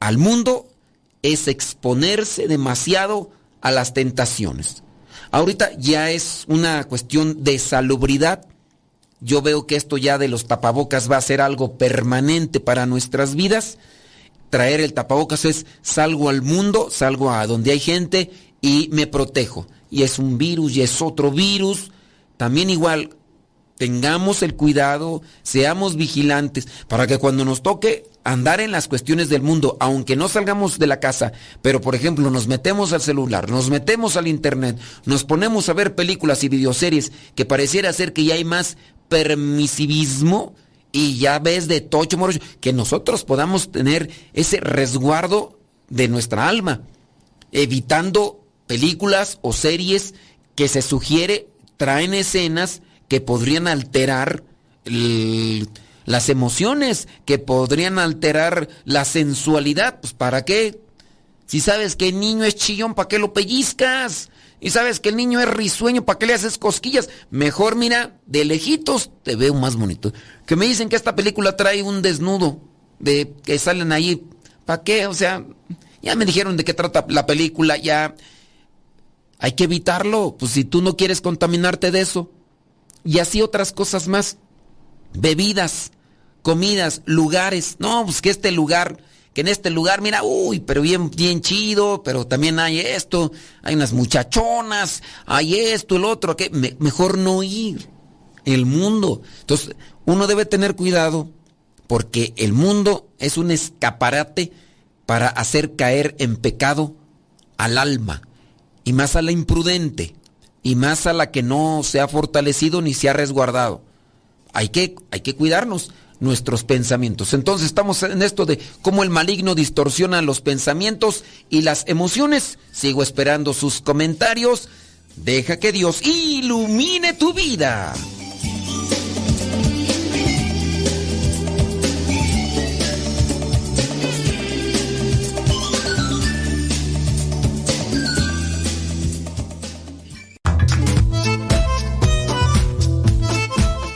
al mundo es exponerse demasiado a las tentaciones. Ahorita ya es una cuestión de salubridad. Yo veo que esto ya de los tapabocas va a ser algo permanente para nuestras vidas. Traer el tapabocas es salgo al mundo, salgo a donde hay gente y me protejo. Y es un virus y es otro virus. También igual, tengamos el cuidado, seamos vigilantes para que cuando nos toque andar en las cuestiones del mundo, aunque no salgamos de la casa, pero por ejemplo nos metemos al celular, nos metemos al internet, nos ponemos a ver películas y videoseries que pareciera ser que ya hay más permisivismo y ya ves de tocho morocho, que nosotros podamos tener ese resguardo de nuestra alma, evitando películas o series que se sugiere traen escenas que podrían alterar las emociones que podrían alterar la sensualidad. Pues ¿para qué? Si sabes que el niño es chillón, ¿para qué lo pellizcas? Y sabes que el niño es risueño, ¿para qué le haces cosquillas? Mejor mira, de lejitos te veo más bonito. Que me dicen que esta película trae un desnudo, de que salen ahí. ¿Para qué? O sea, ya me dijeron de qué trata la película, ya hay que evitarlo, pues si tú no quieres contaminarte de eso. Y así otras cosas más. Bebidas comidas, lugares. No, pues que este lugar, que en este lugar, mira, uy, pero bien, bien chido, pero también hay esto, hay unas muchachonas, hay esto, el otro, que mejor no ir. El mundo. Entonces, uno debe tener cuidado porque el mundo es un escaparate para hacer caer en pecado al alma y más a la imprudente y más a la que no se ha fortalecido ni se ha resguardado. Hay que, hay que cuidarnos nuestros pensamientos. Entonces estamos en esto de cómo el maligno distorsiona los pensamientos y las emociones. Sigo esperando sus comentarios. Deja que Dios ilumine tu vida.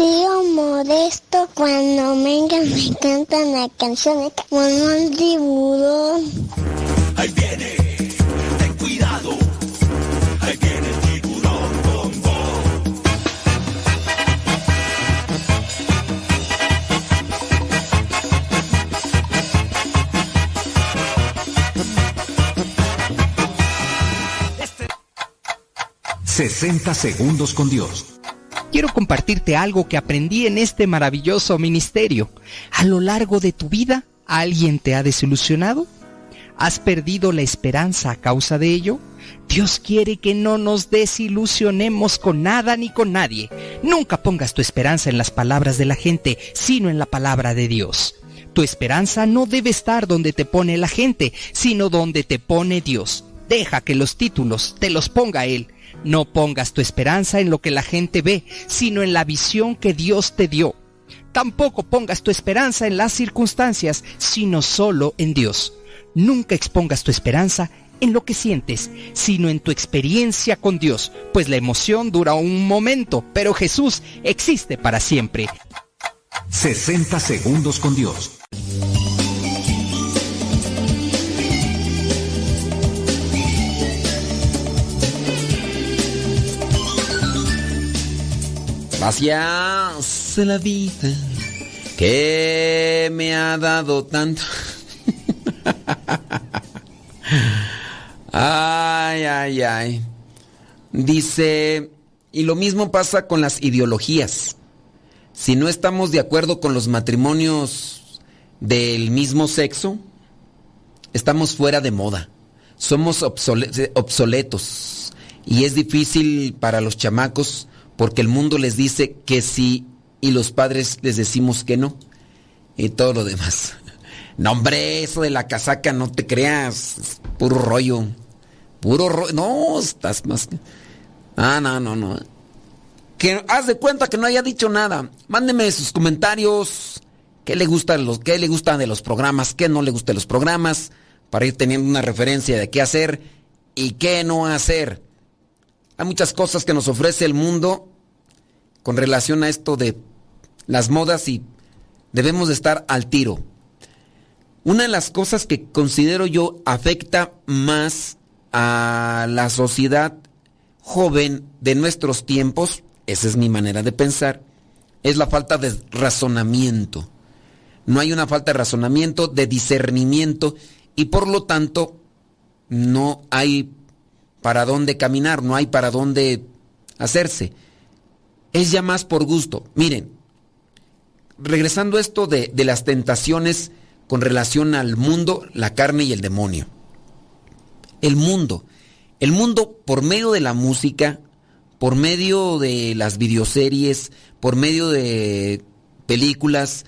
Tío Modesto, cuando venga me cantan la canción como un tiburón. Ahí viene, ten cuidado. Ahí viene el tiburón, bom, ...60 segundos con Dios quiero compartirte algo que aprendí en este maravilloso ministerio. A lo largo de tu vida, ¿alguien te ha desilusionado? ¿Has perdido la esperanza a causa de ello? Dios quiere que no nos desilusionemos con nada ni con nadie. Nunca pongas tu esperanza en las palabras de la gente, sino en la palabra de Dios. Tu esperanza no debe estar donde te pone la gente, sino donde te pone Dios. Deja que los títulos te los ponga Él no pongas tu esperanza en lo que la gente ve, sino en la visión que Dios te dio. Tampoco pongas tu esperanza en las circunstancias, sino solo en Dios. Nunca expongas tu esperanza en lo que sientes, sino en tu experiencia con Dios, pues la emoción dura un momento, pero Jesús existe para siempre. 60 segundos con Dios. Gracias la vida que me ha dado tanto. ay, ay, ay. Dice, y lo mismo pasa con las ideologías. Si no estamos de acuerdo con los matrimonios del mismo sexo, estamos fuera de moda. Somos obsoletos. Y es difícil para los chamacos porque el mundo les dice que sí y los padres les decimos que no. Y todo lo demás. No, hombre, eso de la casaca, no te creas. Puro rollo. Puro rollo. No, estás más. Ah, no, no, no. Que haz de cuenta que no haya dicho nada. Mándeme sus comentarios. ¿Qué le gusta los, qué le de los programas? ¿Qué no le gusta de los programas? Para ir teniendo una referencia de qué hacer y qué no hacer. Hay muchas cosas que nos ofrece el mundo con relación a esto de las modas y debemos de estar al tiro. Una de las cosas que considero yo afecta más a la sociedad joven de nuestros tiempos, esa es mi manera de pensar, es la falta de razonamiento. No hay una falta de razonamiento, de discernimiento y por lo tanto no hay para dónde caminar, no hay para dónde hacerse. Es ya más por gusto. Miren, regresando a esto de, de las tentaciones, con relación al mundo, la carne y el demonio. El mundo. El mundo por medio de la música, por medio de las videoseries, por medio de películas,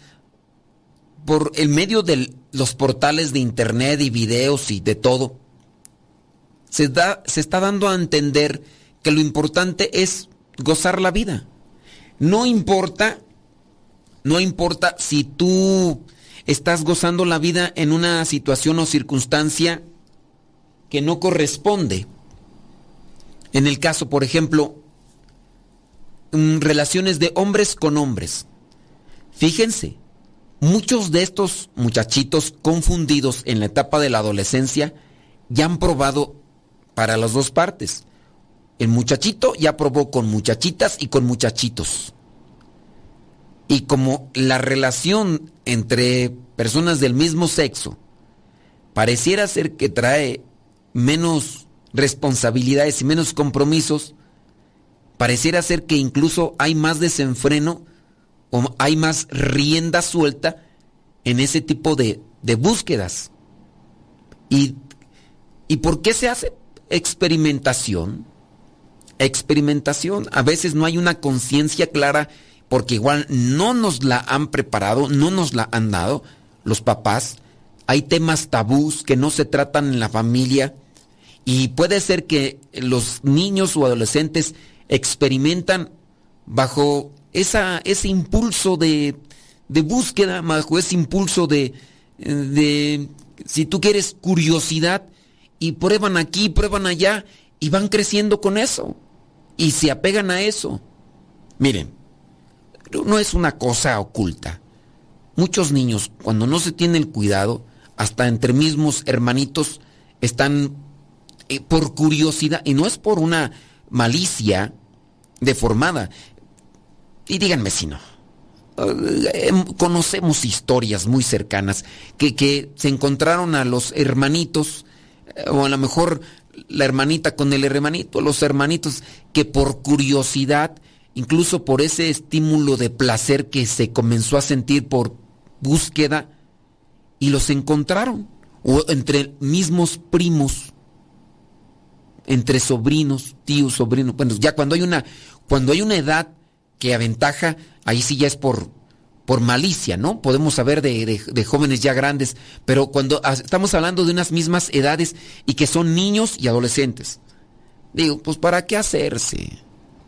por el medio de los portales de internet y videos y de todo, se, da, se está dando a entender que lo importante es gozar la vida. No importa, no importa si tú estás gozando la vida en una situación o circunstancia que no corresponde. En el caso, por ejemplo, mm, relaciones de hombres con hombres. Fíjense, muchos de estos muchachitos confundidos en la etapa de la adolescencia ya han probado para las dos partes. El muchachito ya probó con muchachitas y con muchachitos. Y como la relación entre personas del mismo sexo pareciera ser que trae menos responsabilidades y menos compromisos, pareciera ser que incluso hay más desenfreno o hay más rienda suelta en ese tipo de, de búsquedas. ¿Y, ¿Y por qué se hace experimentación? Experimentación. A veces no hay una conciencia clara porque igual no nos la han preparado, no nos la han dado los papás. Hay temas tabús que no se tratan en la familia y puede ser que los niños o adolescentes experimentan bajo esa, ese impulso de, de búsqueda, bajo ese impulso de, de, si tú quieres, curiosidad y prueban aquí, prueban allá y van creciendo con eso y se apegan a eso. Miren, no es una cosa oculta. Muchos niños, cuando no se tiene el cuidado, hasta entre mismos hermanitos, están eh, por curiosidad, y no es por una malicia deformada. Y díganme si no. Eh, em, conocemos historias muy cercanas que, que se encontraron a los hermanitos, eh, o a lo mejor la hermanita con el hermanito, los hermanitos que por curiosidad incluso por ese estímulo de placer que se comenzó a sentir por búsqueda, y los encontraron, o entre mismos primos, entre sobrinos, tíos, sobrinos, bueno, ya cuando hay una, cuando hay una edad que aventaja, ahí sí ya es por, por malicia, ¿no? Podemos saber de, de, jóvenes ya grandes, pero cuando estamos hablando de unas mismas edades y que son niños y adolescentes, digo, pues ¿para qué hacerse?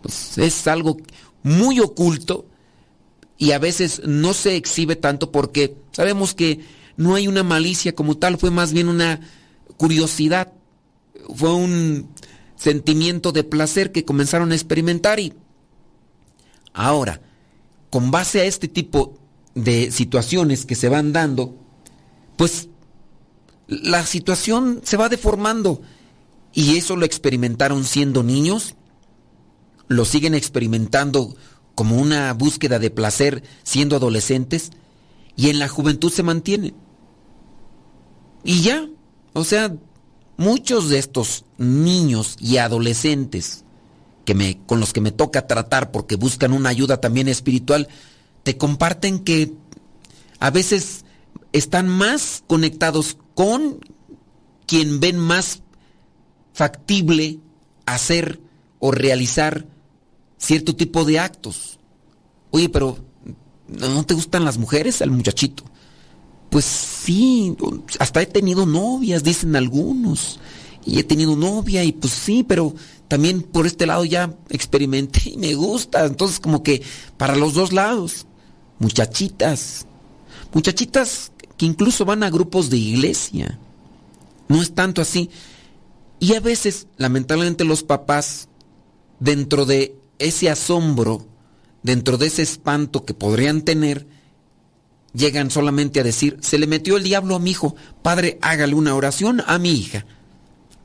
Pues, es algo muy oculto y a veces no se exhibe tanto porque sabemos que no hay una malicia como tal, fue más bien una curiosidad, fue un sentimiento de placer que comenzaron a experimentar y ahora, con base a este tipo de situaciones que se van dando, pues la situación se va deformando y eso lo experimentaron siendo niños lo siguen experimentando como una búsqueda de placer siendo adolescentes y en la juventud se mantienen. Y ya, o sea, muchos de estos niños y adolescentes que me, con los que me toca tratar porque buscan una ayuda también espiritual, te comparten que a veces están más conectados con quien ven más factible hacer o realizar cierto tipo de actos. Oye, pero ¿no te gustan las mujeres al muchachito? Pues sí, hasta he tenido novias, dicen algunos. Y he tenido novia y pues sí, pero también por este lado ya experimenté y me gusta. Entonces como que para los dos lados, muchachitas, muchachitas que incluso van a grupos de iglesia. No es tanto así. Y a veces, lamentablemente, los papás, dentro de ese asombro, dentro de ese espanto que podrían tener, llegan solamente a decir, se le metió el diablo a mi hijo, padre, hágale una oración a mi hija.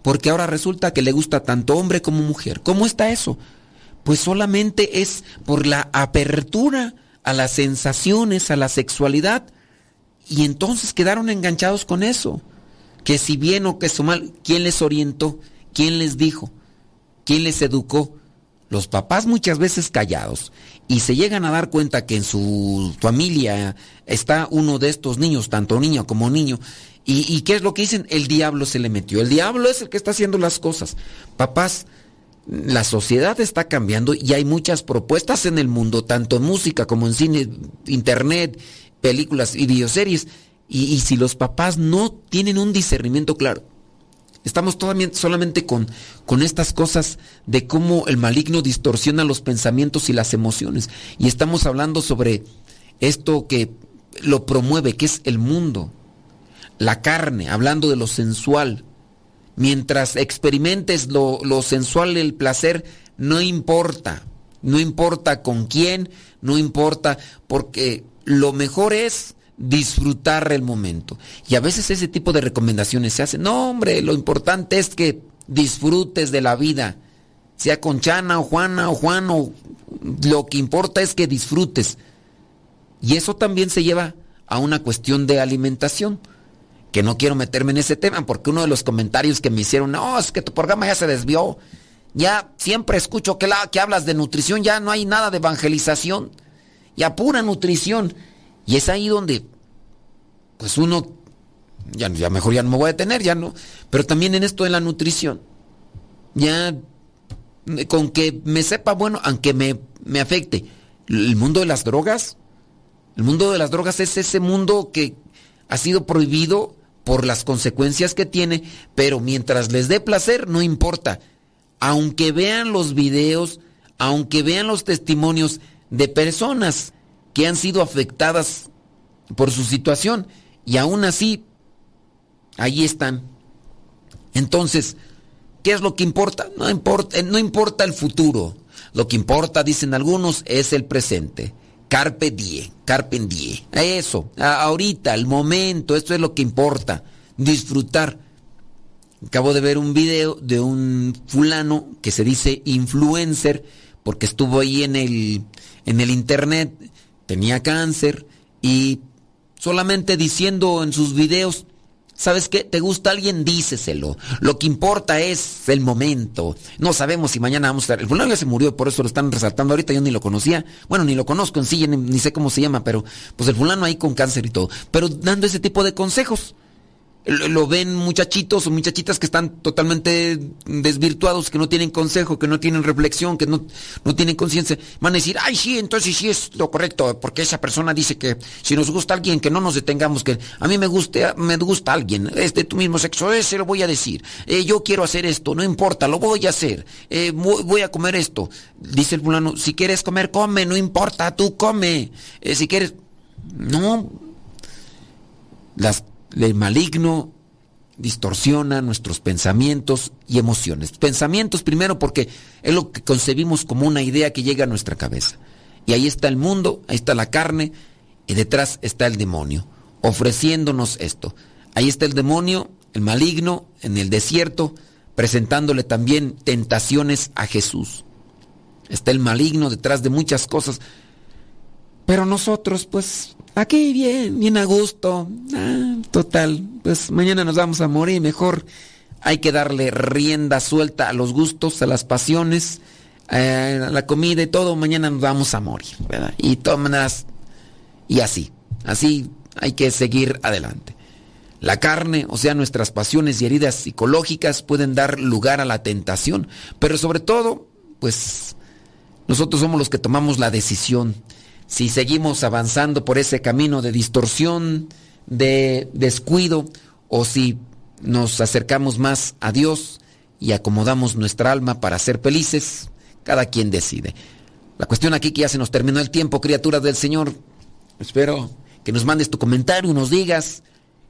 Porque ahora resulta que le gusta tanto hombre como mujer. ¿Cómo está eso? Pues solamente es por la apertura a las sensaciones, a la sexualidad. Y entonces quedaron enganchados con eso. Que si bien o que si mal, ¿quién les orientó? ¿Quién les dijo? ¿Quién les educó? Los papás muchas veces callados y se llegan a dar cuenta que en su familia está uno de estos niños, tanto niño como niño, y, qué es lo que dicen, el diablo se le metió, el diablo es el que está haciendo las cosas. Papás, la sociedad está cambiando y hay muchas propuestas en el mundo, tanto en música como en cine, internet, películas y videoseries, y, y si los papás no tienen un discernimiento claro, Estamos todavía solamente con estas cosas de cómo el maligno distorsiona los pensamientos y las emociones. Y estamos hablando sobre esto que lo promueve, que es el mundo, la carne, hablando de lo sensual. Mientras experimentes lo, lo sensual, el placer, no importa. No importa con quién, no importa, porque lo mejor es disfrutar el momento. Y a veces ese tipo de recomendaciones se hacen. No, hombre, lo importante es que disfrutes de la vida. Sea con Chana o Juana o Juan o lo que importa es que disfrutes. Y eso también se lleva a una cuestión de alimentación. Que no quiero meterme en ese tema porque uno de los comentarios que me hicieron, no, es que tu programa ya se desvió. Ya siempre escucho que, la, que hablas de nutrición, ya no hay nada de evangelización. Ya pura nutrición. Y es ahí donde, pues uno, ya, ya mejor ya no me voy a detener, ya no. Pero también en esto de la nutrición, ya con que me sepa bueno, aunque me, me afecte. El mundo de las drogas, el mundo de las drogas es ese mundo que ha sido prohibido por las consecuencias que tiene, pero mientras les dé placer, no importa. Aunque vean los videos, aunque vean los testimonios de personas que han sido afectadas por su situación y aún así, ahí están. Entonces, ¿qué es lo que importa? No importa, no importa el futuro. Lo que importa, dicen algunos, es el presente. Carpe die, carpe die. Eso, ahorita, el momento, esto es lo que importa. Disfrutar. Acabo de ver un video de un fulano que se dice influencer porque estuvo ahí en el, en el internet tenía cáncer y solamente diciendo en sus videos, ¿sabes qué? ¿Te gusta alguien? Díceselo. Lo que importa es el momento. No sabemos si mañana vamos a estar. El fulano ya se murió, por eso lo están resaltando ahorita. Yo ni lo conocía. Bueno, ni lo conozco en sí, ni, ni sé cómo se llama, pero pues el fulano ahí con cáncer y todo. Pero dando ese tipo de consejos lo ven muchachitos o muchachitas que están totalmente desvirtuados, que no tienen consejo, que no tienen reflexión, que no, no tienen conciencia, van a decir, ay sí, entonces sí es lo correcto, porque esa persona dice que si nos gusta alguien, que no nos detengamos, que a mí me guste, me gusta alguien, es de tu mismo sexo, ese lo voy a decir, eh, yo quiero hacer esto, no importa, lo voy a hacer, eh, voy a comer esto. Dice el fulano, si quieres comer, come, no importa, tú come, eh, si quieres, no, las el maligno distorsiona nuestros pensamientos y emociones. Pensamientos primero porque es lo que concebimos como una idea que llega a nuestra cabeza. Y ahí está el mundo, ahí está la carne y detrás está el demonio, ofreciéndonos esto. Ahí está el demonio, el maligno, en el desierto, presentándole también tentaciones a Jesús. Está el maligno detrás de muchas cosas. Pero nosotros, pues, Aquí bien, bien a gusto. Ah, total, pues mañana nos vamos a morir. Mejor hay que darle rienda suelta a los gustos, a las pasiones, eh, a la comida y todo. Mañana nos vamos a morir, ¿verdad? Y todas y así, así hay que seguir adelante. La carne, o sea, nuestras pasiones y heridas psicológicas pueden dar lugar a la tentación, pero sobre todo, pues Nosotros somos los que tomamos la decisión. Si seguimos avanzando por ese camino de distorsión, de descuido, o si nos acercamos más a Dios y acomodamos nuestra alma para ser felices, cada quien decide. La cuestión aquí que ya se nos terminó el tiempo, criaturas del Señor. Espero que nos mandes tu comentario, nos digas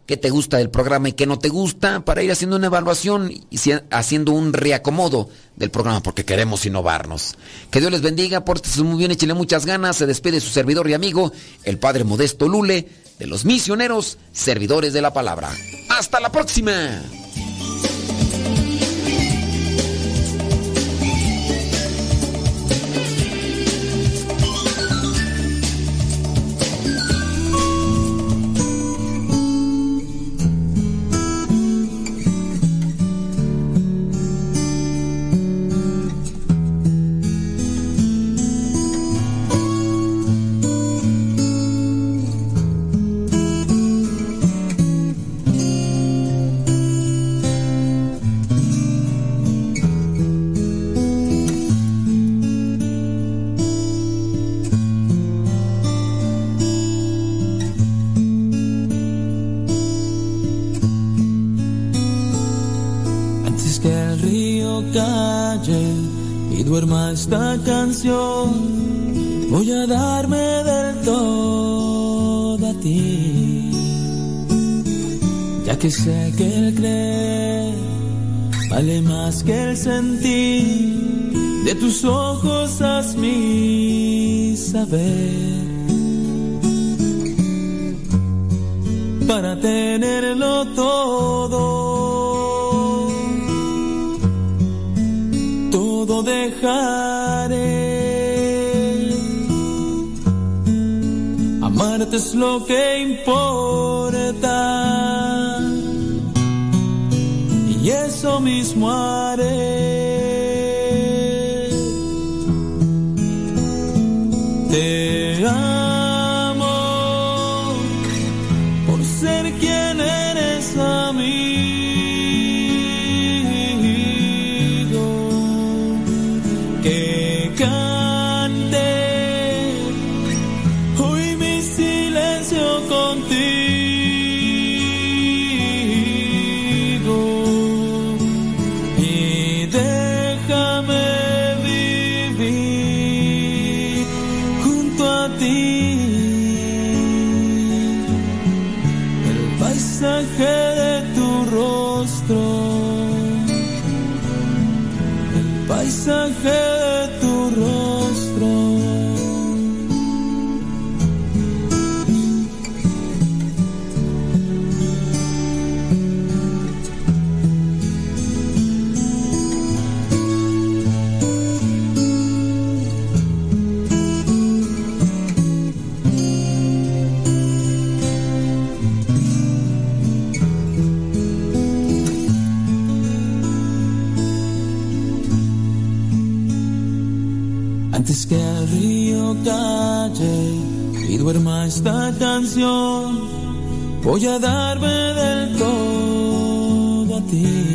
qué te gusta del programa y qué no te gusta para ir haciendo una evaluación y haciendo un reacomodo del programa porque queremos innovarnos. Que Dios les bendiga, pórtense muy bien, échenle muchas ganas. Se despide su servidor y amigo, el Padre Modesto Lule, de los misioneros, servidores de la palabra. ¡Hasta la próxima! Esta canción voy a darme del todo a ti, ya que sé que el creer vale más que el sentir, de tus ojos haz mi saber. Para tenerlo todo, todo dejar es lo que importa. Y eso mismo haré. Esta canción voy a darme del todo a ti.